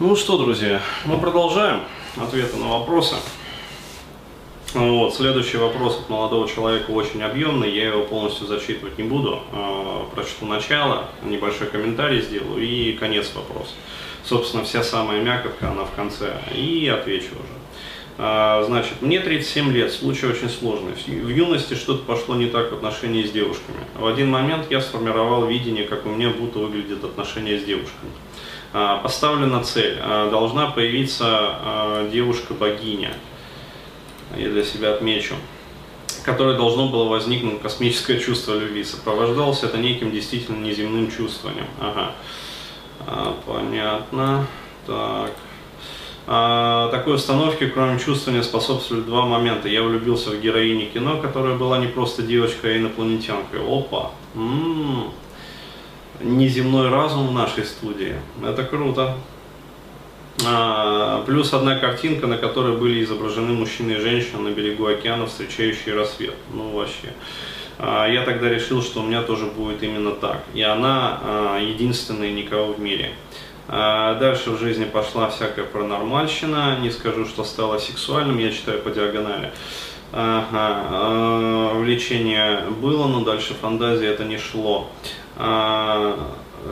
Ну что, друзья, мы продолжаем ответы на вопросы. Вот, следующий вопрос от молодого человека очень объемный, я его полностью зачитывать не буду. А, прочту начало, небольшой комментарий сделаю и конец вопроса. Собственно, вся самая мякотка, она в конце, и отвечу уже. А, значит, мне 37 лет, случай очень сложный. В юности что-то пошло не так в отношении с девушками. В один момент я сформировал видение, как у меня будто выглядят отношения с девушками. А, поставлена цель, должна появиться девушка-богиня, я для себя отмечу, которое должно было возникнуть космическое чувство любви. Сопровождалось это неким действительно неземным чувствованием. Ага. А, понятно. Так. А, такой установке, кроме чувствования, способствовали два момента. Я влюбился в героиню кино, которая была не просто девочкой, а инопланетянкой. Опа! М-м-м. Неземной разум в нашей студии. Это круто. А, плюс одна картинка, на которой были изображены мужчины и женщины на берегу океана, встречающие рассвет. Ну вообще. А, я тогда решил, что у меня тоже будет именно так. И она а, единственная никого в мире. Дальше в жизни пошла всякая паранормальщина. Не скажу, что стало сексуальным, я читаю по диагонали. Ага, влечение было, но дальше фантазии это не шло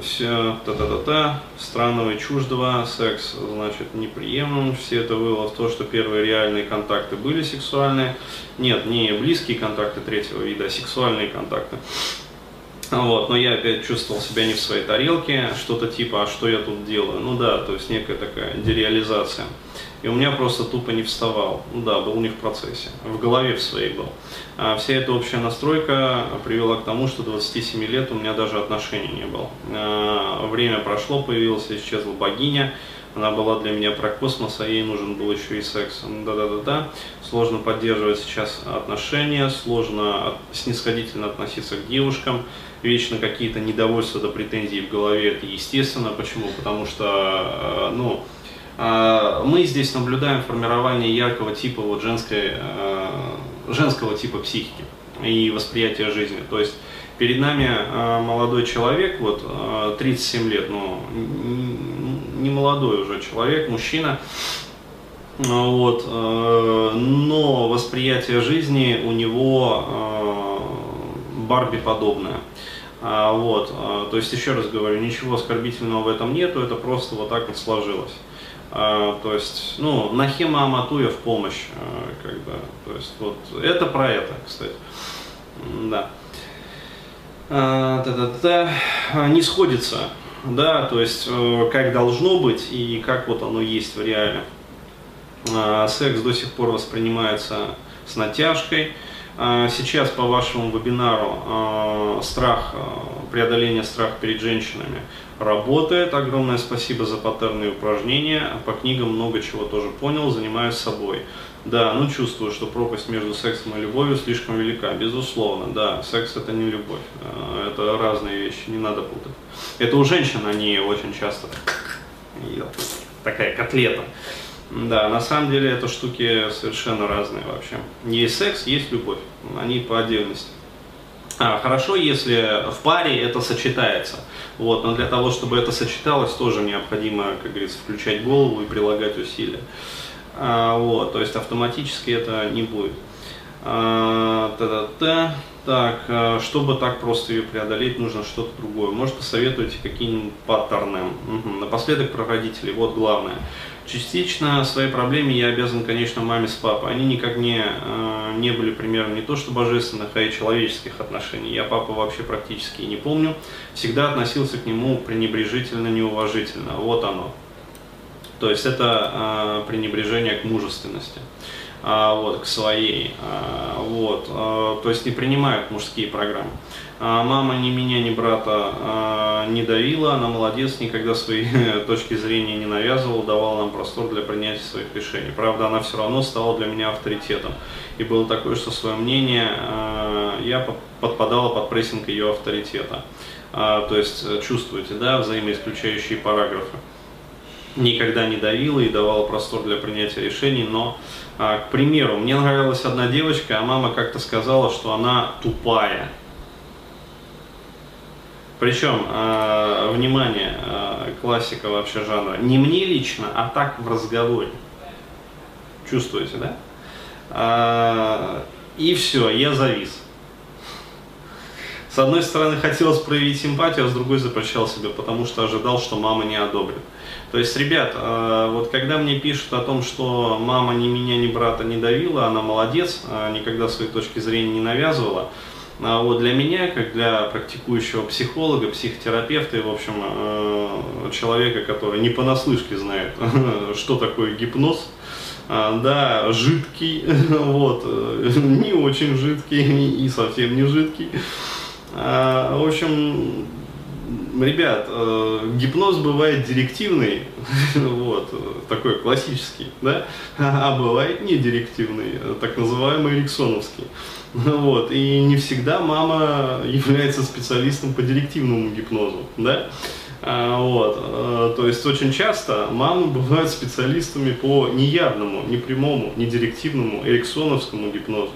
все та-та-та-та, странного и чуждого, секс, значит, неприемлем, все это было в то, что первые реальные контакты были сексуальные, нет, не близкие контакты третьего вида, а сексуальные контакты. Вот, но я опять чувствовал себя не в своей тарелке, что-то типа, а что я тут делаю? Ну да, то есть некая такая дереализация. И у меня просто тупо не вставал. Ну да, был не в процессе, в голове в своей был. А вся эта общая настройка привела к тому, что 27 лет у меня даже отношений не было. А, время прошло, появилась, исчезла богиня, она была для меня про космос, а ей нужен был еще и секс. Да-да-да-да. Сложно поддерживать сейчас отношения, сложно снисходительно относиться к девушкам, вечно какие-то недовольства до претензий в голове, это естественно. Почему? Потому что, э, ну, мы здесь наблюдаем формирование яркого типа вот женской, э, женского типа психики и восприятия жизни. То есть перед нами молодой человек, вот 37 лет, ну, не молодой уже человек, мужчина, вот, но восприятие жизни у него Барби подобное. А, вот, а, то есть, еще раз говорю, ничего оскорбительного в этом нету, это просто вот так вот сложилось. А, то есть, ну, Нахима Аматуя в помощь, а, как бы, то есть, вот, это про это, кстати, да. А, та -та -та, не сходится, да, то есть, э, как должно быть и как вот оно есть в реале. А, секс до сих пор воспринимается с натяжкой, сейчас по вашему вебинару а, страх, а, преодоление страха перед женщинами работает. Огромное спасибо за паттерные упражнения. По книгам много чего тоже понял, занимаюсь собой. Да, ну чувствую, что пропасть между сексом и любовью слишком велика. Безусловно, да, секс это не любовь. Это разные вещи, не надо путать. Это у женщин они очень часто такая котлета. Да, на самом деле это штуки совершенно разные вообще. Есть секс, есть любовь. Они по отдельности. А, хорошо, если в паре это сочетается. Вот, но для того, чтобы это сочеталось, тоже необходимо, как говорится, включать голову и прилагать усилия. А, вот, то есть автоматически это не будет. А, та-та-та. Так, а, чтобы так просто ее преодолеть, нужно что-то другое. Может, посоветуете какие-нибудь паттерны. Угу. Напоследок про родителей. Вот главное. Частично своей проблеме я обязан, конечно, маме с папой. Они никак не, э, не были примером не то что божественных, а и человеческих отношений. Я папу вообще практически не помню. Всегда относился к нему пренебрежительно, неуважительно. Вот оно. То есть это э, пренебрежение к мужественности. А, вот, к своей. А, вот, а, то есть не принимают мужские программы. Мама ни меня, ни брата не давила, она молодец, никогда свои точки зрения не навязывала, давала нам простор для принятия своих решений. Правда, она все равно стала для меня авторитетом. И было такое, что свое мнение я подпадала под прессинг ее авторитета. То есть чувствуете, да, взаимоисключающие параграфы никогда не давила и давала простор для принятия решений, но, а, к примеру, мне нравилась одна девочка, а мама как-то сказала, что она тупая. Причем, а, внимание, а, классика вообще жанра. Не мне лично, а так в разговоре. Чувствуете, да? И все, я завис. С одной стороны, хотелось проявить симпатию, а с другой запрещал себе, потому что ожидал, что мама не одобрит. То есть, ребят, а, вот когда мне пишут о том, что мама ни меня, ни брата не давила, она молодец, а, никогда своей точки зрения не навязывала, а вот для меня, как для практикующего психолога, психотерапевта и, в общем, человека, который не понаслышке знает, что такое гипноз, да, жидкий, вот, не очень жидкий и совсем не жидкий. В общем, ребят, э, гипноз бывает директивный, вот, такой классический, да, а бывает не директивный, так называемый эриксоновский. Вот, и не всегда мама является специалистом по директивному гипнозу, да, а, вот, э, то есть очень часто мамы бывают специалистами по неявному, непрямому, недирективному эриксоновскому гипнозу.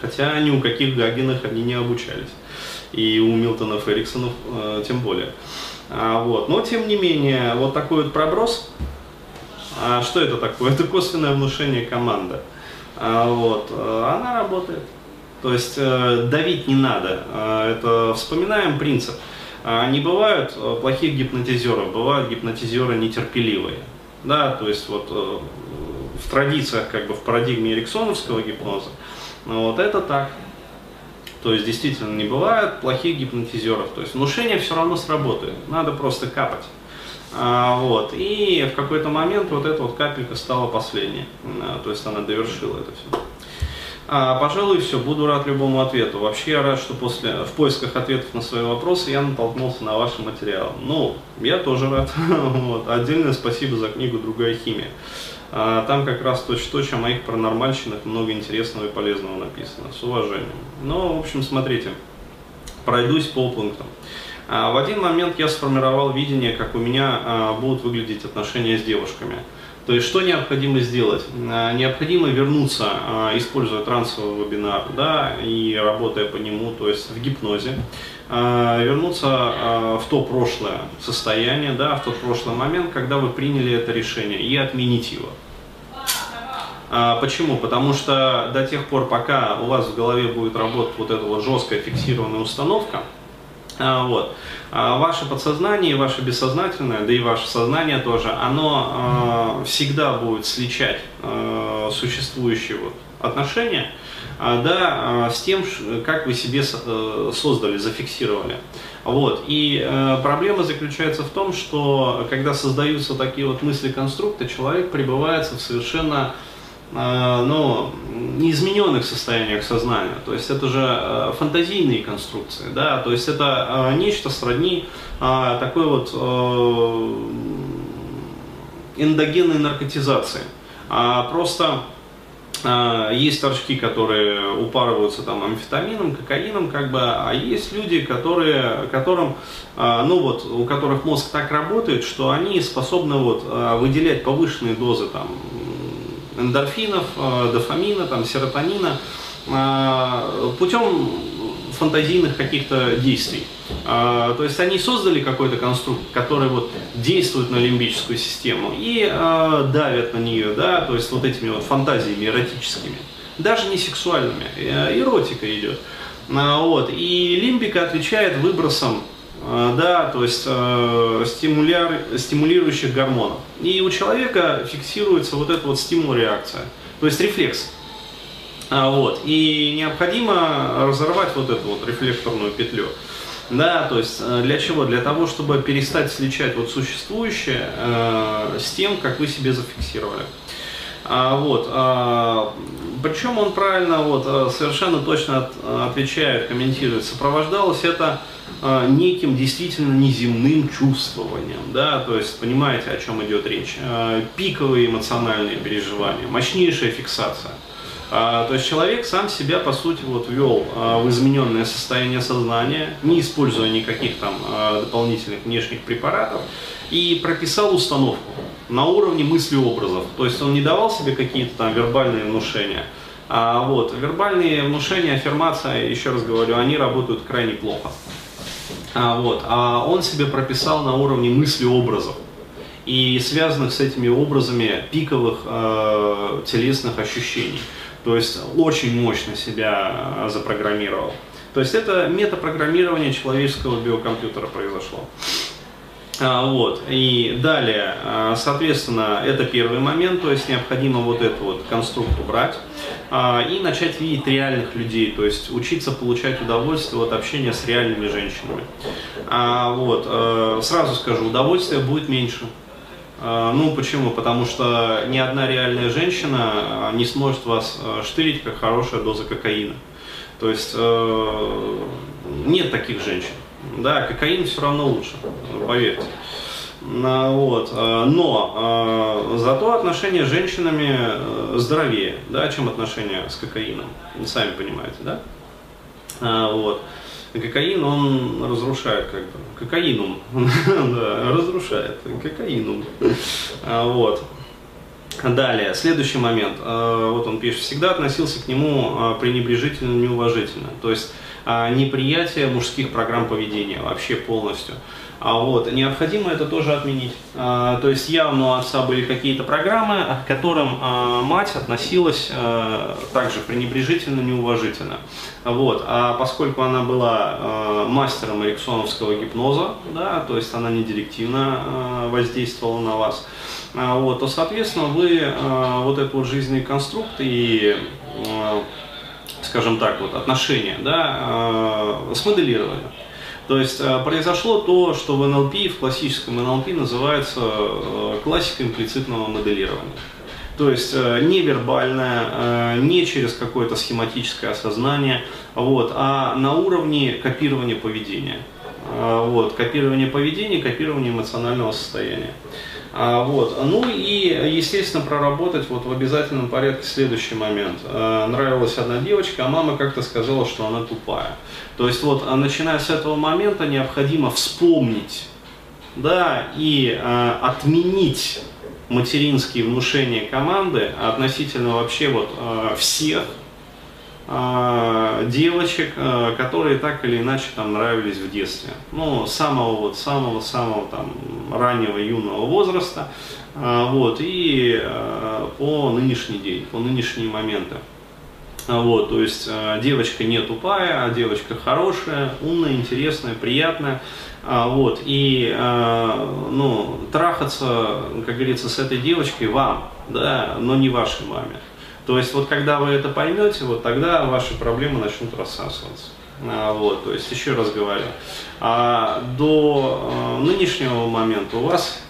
Хотя ни у каких Гагинах они не обучались и у Милтонов Эриксонов э, тем более. А, вот. Но тем не менее, вот такой вот проброс. А что это такое? Это косвенное внушение команды. А, вот. Э, она работает. То есть э, давить не надо. А, это вспоминаем принцип. А, не бывают э, плохих гипнотизеров, бывают гипнотизеры нетерпеливые. Да, то есть вот э, в традициях, как бы в парадигме эриксоновского гипноза, вот это так. То есть действительно не бывает плохих гипнотизеров. То есть внушение все равно сработает. Надо просто капать. А, вот. И в какой-то момент вот эта вот капелька стала последней. То есть она довершила это все. А, пожалуй, все. Буду рад любому ответу. Вообще я рад, что после, в поисках ответов на свои вопросы я натолкнулся на ваши материалы. Ну, я тоже рад. вот. Отдельное спасибо за книгу «Другая химия». А, там как раз точь-точь о моих паранормальщинах много интересного и полезного написано, с уважением. Ну, в общем, смотрите, пройдусь по пунктам. А, в один момент я сформировал видение, как у меня а, будут выглядеть отношения с девушками. То есть, что необходимо сделать? Необходимо вернуться, используя трансовый вебинар, да, и работая по нему, то есть в гипнозе, вернуться в то прошлое состояние, да, в тот прошлый момент, когда вы приняли это решение, и отменить его. А, почему? Потому что до тех пор, пока у вас в голове будет работать вот эта вот жесткая фиксированная установка, а, вот, а ваше подсознание, ваше бессознательное, да и ваше сознание тоже, оно всегда будет сличать существующие вот отношения, да, с тем, как вы себе э, создали, зафиксировали. Вот. И э, проблема заключается в том, что когда создаются такие вот мысли-конструкты, человек пребывает в совершенно Э, ну, неизмененных состояниях сознания. То есть это же э, фантазийные конструкции, да, то есть это э, нечто сродни такой вот эндогенной наркотизации. А просто есть торчки, которые упарываются там амфетамином, кокаином, как бы, а есть люди, которые, которым, ну вот, у которых мозг так работает, что они способны вот выделять повышенные дозы там эндорфинов, э, дофамина, там, серотонина э, путем фантазийных каких-то действий. Э, то есть они создали какой-то конструкт, который вот действует на лимбическую систему и давят на нее, да, то есть вот этими вот фантазиями эротическими. Даже не сексуальными, эротика идет. Вот. И лимбика отвечает выбросом да, то есть э, стимуляр, стимулирующих гормонов. И у человека фиксируется вот эта вот стимул-реакция, то есть рефлекс. А, вот. И необходимо разорвать вот эту вот рефлекторную петлю. Да, то есть э, для чего? Для того, чтобы перестать сличать вот существующее э, с тем, как вы себе зафиксировали. А, вот, а, причем он правильно, вот, э, совершенно точно от, отвечает, комментирует, сопровождалось это а, неким действительно неземным чувствованием, да, то есть понимаете, о чем идет речь, а, пиковые эмоциональные переживания, мощнейшая фиксация. А, то есть человек сам себя, по сути, вот ввел в измененное состояние сознания, не используя никаких там дополнительных внешних препаратов, и прописал установку на уровне мысли-образов. То есть он не давал себе какие-то там вербальные внушения, а вот вербальные внушения, аффирмация, еще раз говорю, они работают крайне плохо. А, вот, а он себе прописал на уровне мысли образов и связанных с этими образами пиковых э, телесных ощущений. То есть очень мощно себя э, запрограммировал. То есть это метапрограммирование человеческого биокомпьютера произошло. А, вот. И далее, а, соответственно, это первый момент, то есть необходимо вот этот вот конструкт убрать а, и начать видеть реальных людей, то есть учиться получать удовольствие от общения с реальными женщинами. Вот. Сразу скажу, удовольствия будет меньше. Ну, почему? Потому что ни одна реальная женщина не сможет вас штырить, как хорошая доза кокаина. То есть э, нет таких женщин. Да, кокаин все равно лучше, поверьте. Вот. Э, но э, зато отношения с женщинами э, здоровее, да, чем отношения с кокаином. Сами понимаете, да? Вот. Кокаин, он разрушает как бы. Кокаинум. да, разрушает. Кокаинум. Вот. Далее, следующий момент. Вот он пишет, всегда относился к нему пренебрежительно, неуважительно. То есть неприятие мужских программ поведения вообще полностью. А вот, необходимо это тоже отменить. А, то есть явно у отца были какие-то программы, к которым а, мать относилась а, также пренебрежительно, неуважительно. Вот. А поскольку она была а, мастером эриксоновского гипноза, да, то есть она не директивно а, воздействовала на вас, а, вот, то, соответственно, вы а, вот этот вот жизненный конструкт и а, скажем так, вот отношения, да, э, смоделировали. То есть э, произошло то, что в НЛП, в классическом НЛП называется э, классика имплицитного моделирования. То есть невербальное, не через какое-то схематическое осознание, вот, а на уровне копирования поведения. Вот, копирование поведения, копирование эмоционального состояния. А, вот. Ну и, естественно, проработать вот в обязательном порядке следующий момент. А, нравилась одна девочка, а мама как-то сказала, что она тупая. То есть вот, а начиная с этого момента, необходимо вспомнить да, и а, отменить материнские внушения команды относительно вообще вот а, всех а, девочек, а, которые так или иначе там нравились в детстве. Ну, самого вот, самого, самого там раннего юного возраста, а, вот, и по нынешний день, по нынешние моменты. Вот, то есть девочка не тупая, а девочка хорошая, умная, интересная, приятная. Вот, и ну, трахаться, как говорится, с этой девочкой вам, да, но не вашей маме. То есть вот когда вы это поймете, вот тогда ваши проблемы начнут рассасываться. А, вот, то есть еще раз говорю, а до а, нынешнего момента у вас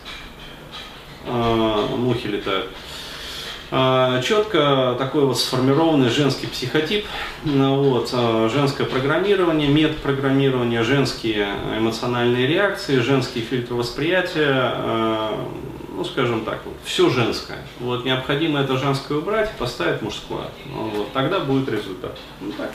а, мухи летают. А, четко такой вот сформированный женский психотип, ну вот, а, женское программирование, метапрограммирование, женские эмоциональные реакции, женские фильтры восприятия, а, ну, скажем так, вот, все женское. Вот, необходимо это женское убрать и поставить мужское. Ну, вот, тогда будет результат. Ну, так.